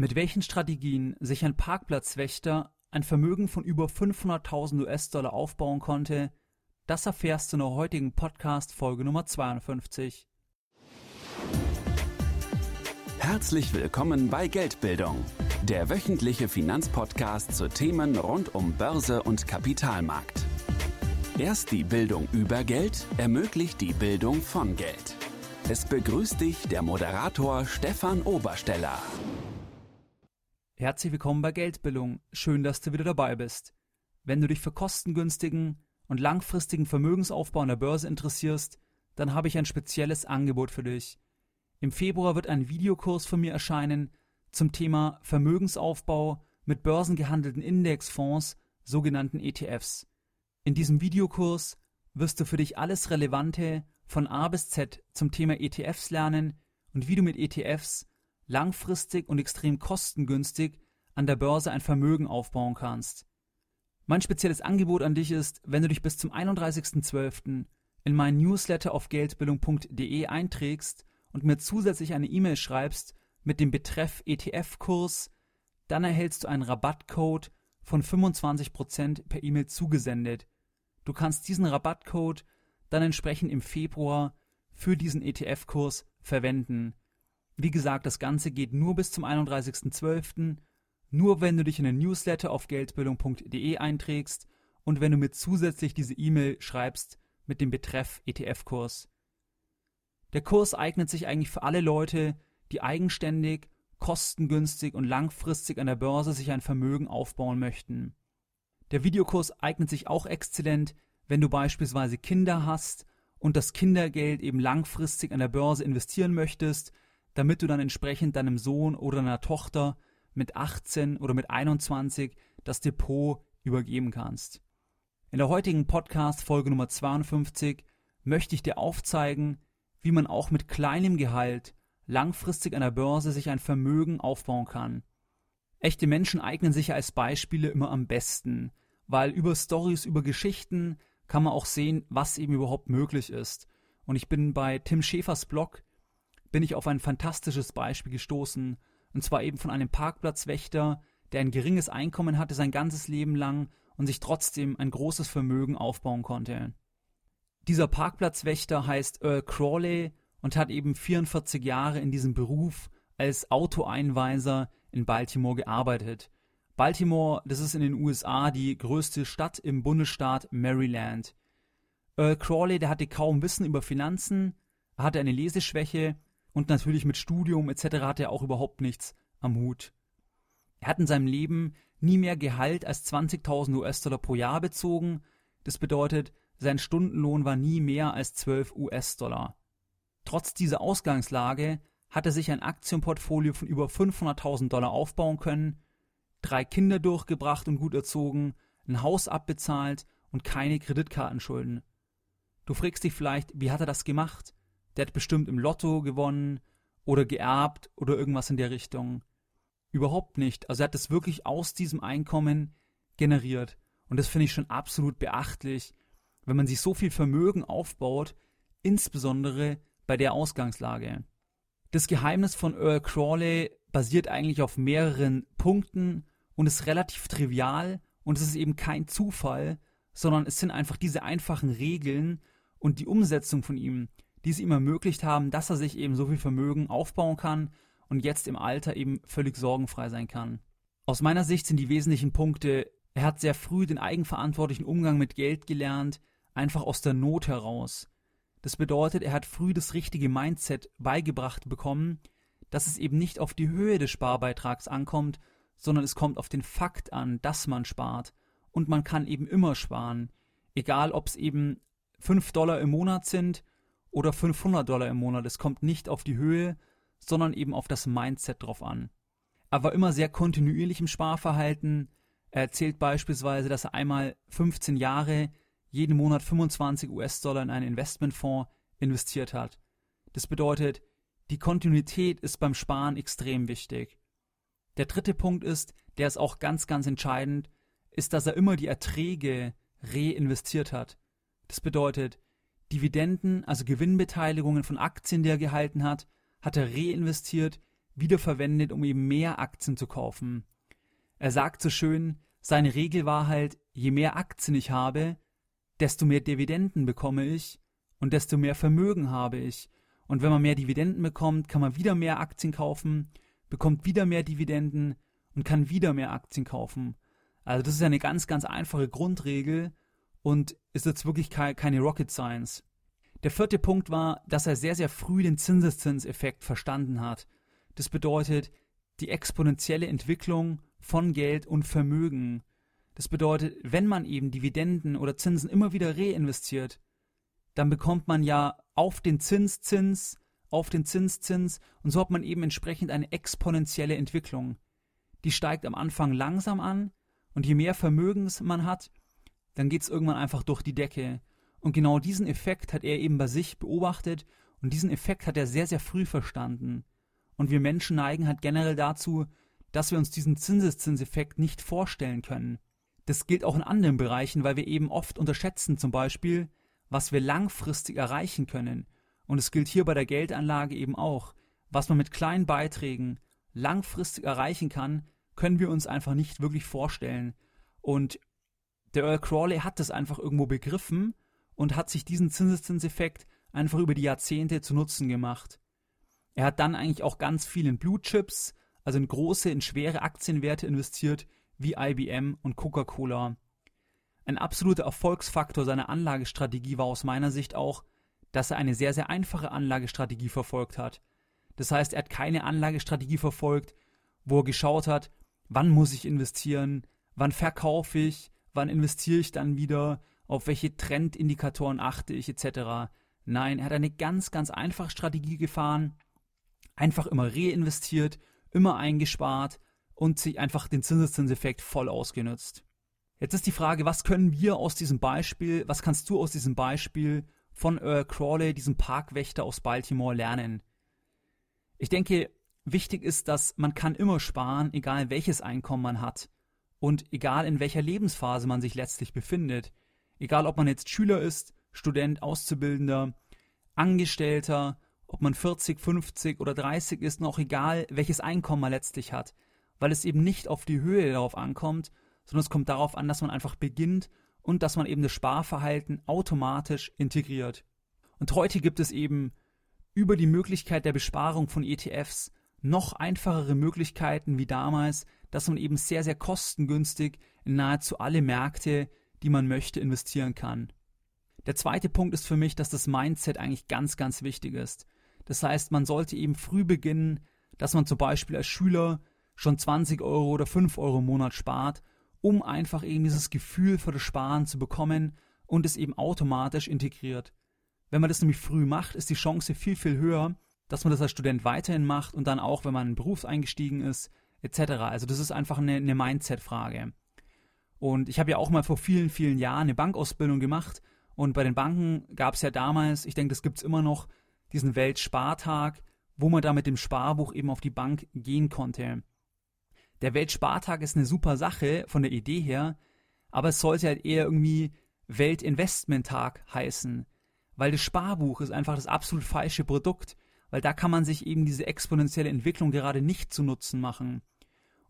Mit welchen Strategien sich ein Parkplatzwächter ein Vermögen von über 500.000 US-Dollar aufbauen konnte, das erfährst du in der heutigen Podcast Folge Nummer 52. Herzlich willkommen bei Geldbildung, der wöchentliche Finanzpodcast zu Themen rund um Börse und Kapitalmarkt. Erst die Bildung über Geld ermöglicht die Bildung von Geld. Es begrüßt dich der Moderator Stefan Obersteller. Herzlich willkommen bei Geldbildung. Schön, dass du wieder dabei bist. Wenn du dich für kostengünstigen und langfristigen Vermögensaufbau an der Börse interessierst, dann habe ich ein spezielles Angebot für dich. Im Februar wird ein Videokurs von mir erscheinen zum Thema Vermögensaufbau mit börsengehandelten Indexfonds, sogenannten ETFs. In diesem Videokurs wirst du für dich alles Relevante von A bis Z zum Thema ETFs lernen und wie du mit ETFs langfristig und extrem kostengünstig an der Börse ein Vermögen aufbauen kannst. Mein spezielles Angebot an dich ist, wenn du dich bis zum 31.12. in meinen Newsletter auf geldbildung.de einträgst und mir zusätzlich eine E-Mail schreibst mit dem Betreff ETF-Kurs, dann erhältst du einen Rabattcode von 25% per E-Mail zugesendet. Du kannst diesen Rabattcode dann entsprechend im Februar für diesen ETF-Kurs verwenden. Wie gesagt, das Ganze geht nur bis zum 31.12. Nur wenn du dich in den Newsletter auf geldbildung.de einträgst und wenn du mir zusätzlich diese E-Mail schreibst mit dem Betreff ETF-Kurs. Der Kurs eignet sich eigentlich für alle Leute, die eigenständig, kostengünstig und langfristig an der Börse sich ein Vermögen aufbauen möchten. Der Videokurs eignet sich auch exzellent, wenn du beispielsweise Kinder hast und das Kindergeld eben langfristig an der Börse investieren möchtest, damit du dann entsprechend deinem Sohn oder deiner Tochter mit 18 oder mit 21 das Depot übergeben kannst. In der heutigen Podcast Folge Nummer 52 möchte ich dir aufzeigen, wie man auch mit kleinem Gehalt langfristig an der Börse sich ein Vermögen aufbauen kann. Echte Menschen eignen sich als Beispiele immer am besten, weil über Stories, über Geschichten kann man auch sehen, was eben überhaupt möglich ist. Und ich bin bei Tim Schäfers Blog bin ich auf ein fantastisches Beispiel gestoßen, und zwar eben von einem Parkplatzwächter, der ein geringes Einkommen hatte sein ganzes Leben lang und sich trotzdem ein großes Vermögen aufbauen konnte. Dieser Parkplatzwächter heißt Earl Crawley und hat eben 44 Jahre in diesem Beruf als Autoeinweiser in Baltimore gearbeitet. Baltimore, das ist in den USA die größte Stadt im Bundesstaat Maryland. Earl Crawley, der hatte kaum Wissen über Finanzen, er hatte eine Leseschwäche und natürlich mit Studium etc. hat er auch überhaupt nichts am Hut. Er hat in seinem Leben nie mehr Gehalt als 20.000 US-Dollar pro Jahr bezogen. Das bedeutet, sein Stundenlohn war nie mehr als 12 US-Dollar. Trotz dieser Ausgangslage hat er sich ein Aktienportfolio von über 500.000 Dollar aufbauen können, drei Kinder durchgebracht und gut erzogen, ein Haus abbezahlt und keine Kreditkartenschulden. Du fragst dich vielleicht, wie hat er das gemacht? Der hat bestimmt im Lotto gewonnen oder geerbt oder irgendwas in der Richtung. Überhaupt nicht. Also er hat es wirklich aus diesem Einkommen generiert. Und das finde ich schon absolut beachtlich, wenn man sich so viel Vermögen aufbaut, insbesondere bei der Ausgangslage. Das Geheimnis von Earl Crawley basiert eigentlich auf mehreren Punkten und ist relativ trivial und es ist eben kein Zufall, sondern es sind einfach diese einfachen Regeln und die Umsetzung von ihm, die es ihm ermöglicht haben, dass er sich eben so viel Vermögen aufbauen kann und jetzt im Alter eben völlig sorgenfrei sein kann. Aus meiner Sicht sind die wesentlichen Punkte, er hat sehr früh den eigenverantwortlichen Umgang mit Geld gelernt, einfach aus der Not heraus. Das bedeutet, er hat früh das richtige Mindset beigebracht bekommen, dass es eben nicht auf die Höhe des Sparbeitrags ankommt, sondern es kommt auf den Fakt an, dass man spart. Und man kann eben immer sparen. Egal, ob es eben 5 Dollar im Monat sind oder 500 Dollar im Monat. Es kommt nicht auf die Höhe, sondern eben auf das Mindset drauf an. Er war immer sehr kontinuierlich im Sparverhalten. Er erzählt beispielsweise, dass er einmal 15 Jahre jeden Monat 25 US-Dollar in einen Investmentfonds investiert hat. Das bedeutet, die Kontinuität ist beim Sparen extrem wichtig. Der dritte Punkt ist, der ist auch ganz, ganz entscheidend, ist, dass er immer die Erträge reinvestiert hat. Das bedeutet, Dividenden, also Gewinnbeteiligungen von Aktien, die er gehalten hat, hat er reinvestiert, wiederverwendet, um eben mehr Aktien zu kaufen. Er sagt so schön, seine Regel war halt, je mehr Aktien ich habe, desto mehr Dividenden bekomme ich und desto mehr Vermögen habe ich. Und wenn man mehr Dividenden bekommt, kann man wieder mehr Aktien kaufen, bekommt wieder mehr Dividenden und kann wieder mehr Aktien kaufen. Also das ist eine ganz, ganz einfache Grundregel und ist jetzt wirklich keine Rocket Science. Der vierte Punkt war, dass er sehr, sehr früh den Zinseszinseffekt verstanden hat. Das bedeutet die exponentielle Entwicklung von Geld und Vermögen. Das bedeutet, wenn man eben Dividenden oder Zinsen immer wieder reinvestiert, dann bekommt man ja auf den Zinszins, auf den Zinszins und so hat man eben entsprechend eine exponentielle Entwicklung. Die steigt am Anfang langsam an und je mehr Vermögens man hat, dann geht es irgendwann einfach durch die Decke. Und genau diesen Effekt hat er eben bei sich beobachtet und diesen Effekt hat er sehr, sehr früh verstanden. Und wir Menschen neigen halt generell dazu, dass wir uns diesen Zinseszinseffekt nicht vorstellen können. Das gilt auch in anderen Bereichen, weil wir eben oft unterschätzen zum Beispiel, was wir langfristig erreichen können. Und es gilt hier bei der Geldanlage eben auch. Was man mit kleinen Beiträgen langfristig erreichen kann, können wir uns einfach nicht wirklich vorstellen. Und der Earl Crawley hat das einfach irgendwo begriffen und hat sich diesen Zinseszinseffekt einfach über die Jahrzehnte zu Nutzen gemacht. Er hat dann eigentlich auch ganz viel in Blue Chips, also in große, in schwere Aktienwerte investiert, wie IBM und Coca-Cola. Ein absoluter Erfolgsfaktor seiner Anlagestrategie war aus meiner Sicht auch, dass er eine sehr, sehr einfache Anlagestrategie verfolgt hat. Das heißt, er hat keine Anlagestrategie verfolgt, wo er geschaut hat, wann muss ich investieren, wann verkaufe ich, wann investiere ich dann wieder, auf welche Trendindikatoren achte ich etc. Nein, er hat eine ganz, ganz einfache Strategie gefahren, einfach immer reinvestiert, immer eingespart und sich einfach den Zinseszinseffekt voll ausgenutzt. Jetzt ist die Frage, was können wir aus diesem Beispiel, was kannst du aus diesem Beispiel von Earl Crawley, diesem Parkwächter aus Baltimore, lernen? Ich denke, wichtig ist, dass man kann immer sparen, egal welches Einkommen man hat und egal in welcher Lebensphase man sich letztlich befindet. Egal ob man jetzt Schüler ist, Student, Auszubildender, Angestellter, ob man 40, 50 oder 30 ist, noch egal welches Einkommen man letztlich hat, weil es eben nicht auf die Höhe darauf ankommt, sondern es kommt darauf an, dass man einfach beginnt und dass man eben das Sparverhalten automatisch integriert. Und heute gibt es eben über die Möglichkeit der Besparung von ETFs noch einfachere Möglichkeiten wie damals, dass man eben sehr, sehr kostengünstig in nahezu alle Märkte, die man möchte, investieren kann. Der zweite Punkt ist für mich, dass das Mindset eigentlich ganz, ganz wichtig ist. Das heißt, man sollte eben früh beginnen, dass man zum Beispiel als Schüler schon 20 Euro oder 5 Euro im Monat spart, um einfach eben dieses Gefühl für das Sparen zu bekommen und es eben automatisch integriert. Wenn man das nämlich früh macht, ist die Chance viel, viel höher, dass man das als Student weiterhin macht und dann auch, wenn man in den Beruf eingestiegen ist, etc. Also das ist einfach eine, eine Mindset-Frage. Und ich habe ja auch mal vor vielen, vielen Jahren eine Bankausbildung gemacht und bei den Banken gab es ja damals, ich denke, das gibt es immer noch, diesen Weltspartag, wo man da mit dem Sparbuch eben auf die Bank gehen konnte. Der Weltspartag ist eine super Sache von der Idee her, aber es sollte halt eher irgendwie Weltinvestmenttag heißen, weil das Sparbuch ist einfach das absolut falsche Produkt weil da kann man sich eben diese exponentielle Entwicklung gerade nicht zu Nutzen machen.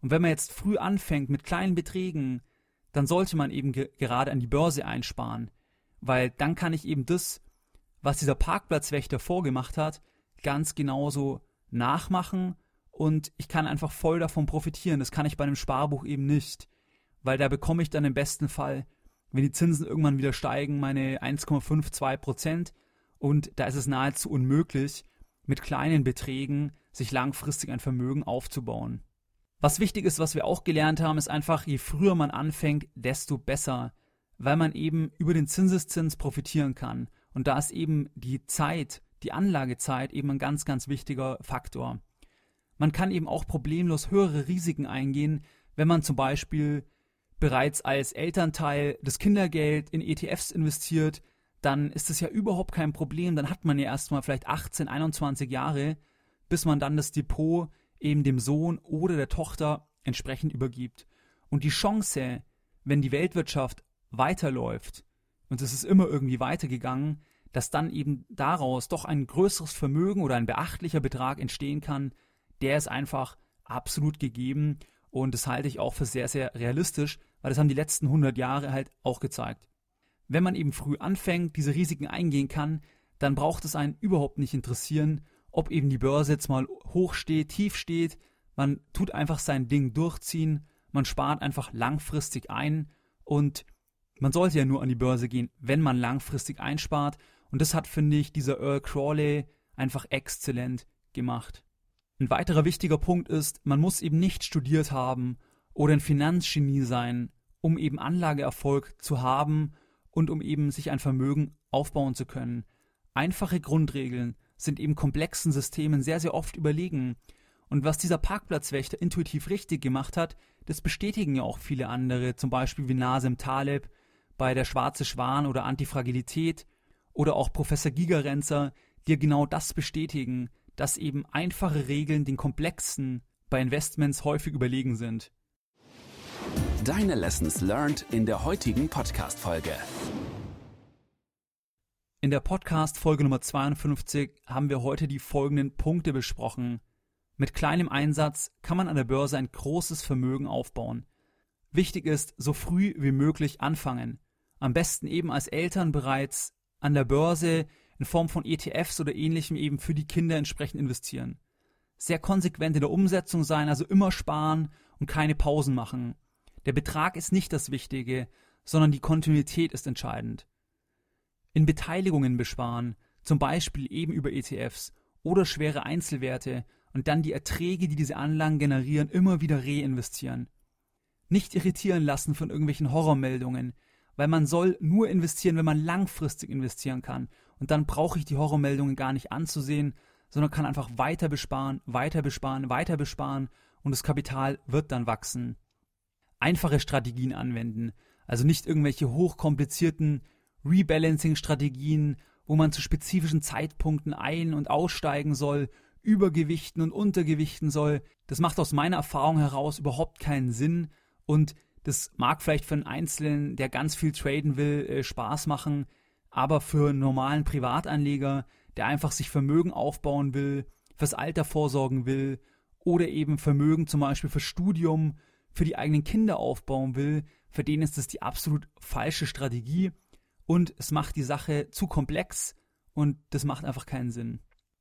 Und wenn man jetzt früh anfängt mit kleinen Beträgen, dann sollte man eben ge gerade an die Börse einsparen, weil dann kann ich eben das, was dieser Parkplatzwächter vorgemacht hat, ganz genauso nachmachen und ich kann einfach voll davon profitieren. Das kann ich bei einem Sparbuch eben nicht, weil da bekomme ich dann im besten Fall, wenn die Zinsen irgendwann wieder steigen, meine 1,52 Prozent und da ist es nahezu unmöglich, mit kleinen Beträgen sich langfristig ein Vermögen aufzubauen. Was wichtig ist, was wir auch gelernt haben, ist einfach, je früher man anfängt, desto besser, weil man eben über den Zinseszins profitieren kann. Und da ist eben die Zeit, die Anlagezeit eben ein ganz, ganz wichtiger Faktor. Man kann eben auch problemlos höhere Risiken eingehen, wenn man zum Beispiel bereits als Elternteil das Kindergeld in ETFs investiert, dann ist es ja überhaupt kein Problem. Dann hat man ja erstmal vielleicht 18, 21 Jahre, bis man dann das Depot eben dem Sohn oder der Tochter entsprechend übergibt. Und die Chance, wenn die Weltwirtschaft weiterläuft, und es ist immer irgendwie weitergegangen, dass dann eben daraus doch ein größeres Vermögen oder ein beachtlicher Betrag entstehen kann, der ist einfach absolut gegeben und das halte ich auch für sehr, sehr realistisch, weil das haben die letzten 100 Jahre halt auch gezeigt. Wenn man eben früh anfängt, diese Risiken eingehen kann, dann braucht es einen überhaupt nicht interessieren, ob eben die Börse jetzt mal hoch steht, tief steht. Man tut einfach sein Ding durchziehen, man spart einfach langfristig ein und man sollte ja nur an die Börse gehen, wenn man langfristig einspart. Und das hat, finde ich, dieser Earl Crawley einfach exzellent gemacht. Ein weiterer wichtiger Punkt ist, man muss eben nicht studiert haben oder ein Finanzgenie sein, um eben Anlageerfolg zu haben und um eben sich ein Vermögen aufbauen zu können. Einfache Grundregeln sind eben komplexen Systemen sehr, sehr oft überlegen. Und was dieser Parkplatzwächter intuitiv richtig gemacht hat, das bestätigen ja auch viele andere, zum Beispiel wie Nasem Taleb bei der Schwarze Schwan oder Antifragilität oder auch Professor Gigerenzer, die genau das bestätigen, dass eben einfache Regeln den komplexen bei Investments häufig überlegen sind. Deine Lessons learned in der heutigen Podcast-Folge. In der Podcast-Folge Nummer 52 haben wir heute die folgenden Punkte besprochen. Mit kleinem Einsatz kann man an der Börse ein großes Vermögen aufbauen. Wichtig ist, so früh wie möglich anfangen. Am besten eben als Eltern bereits an der Börse in Form von ETFs oder ähnlichem eben für die Kinder entsprechend investieren. Sehr konsequent in der Umsetzung sein, also immer sparen und keine Pausen machen. Der Betrag ist nicht das Wichtige, sondern die Kontinuität ist entscheidend. In Beteiligungen besparen, zum Beispiel eben über ETFs oder schwere Einzelwerte und dann die Erträge, die diese Anlagen generieren, immer wieder reinvestieren. Nicht irritieren lassen von irgendwelchen Horrormeldungen, weil man soll nur investieren, wenn man langfristig investieren kann und dann brauche ich die Horrormeldungen gar nicht anzusehen, sondern kann einfach weiter besparen, weiter besparen, weiter besparen und das Kapital wird dann wachsen. Einfache Strategien anwenden, also nicht irgendwelche hochkomplizierten Rebalancing-Strategien, wo man zu spezifischen Zeitpunkten ein- und aussteigen soll, übergewichten und untergewichten soll. Das macht aus meiner Erfahrung heraus überhaupt keinen Sinn und das mag vielleicht für einen Einzelnen, der ganz viel traden will, äh, Spaß machen, aber für einen normalen Privatanleger, der einfach sich Vermögen aufbauen will, fürs Alter vorsorgen will oder eben Vermögen zum Beispiel fürs Studium, für die eigenen Kinder aufbauen will, für den ist das die absolut falsche Strategie und es macht die Sache zu komplex und das macht einfach keinen Sinn.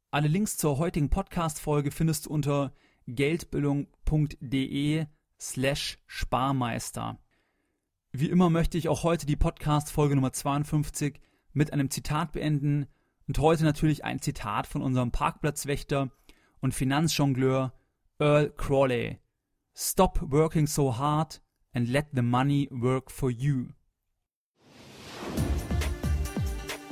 Alle Links zur heutigen Podcast-Folge findest du unter geldbildung.de slash Sparmeister. Wie immer möchte ich auch heute die Podcast-Folge Nummer 52 mit einem Zitat beenden und heute natürlich ein Zitat von unserem Parkplatzwächter und Finanzjongleur Earl Crawley. Stop working so hard and let the money work for you.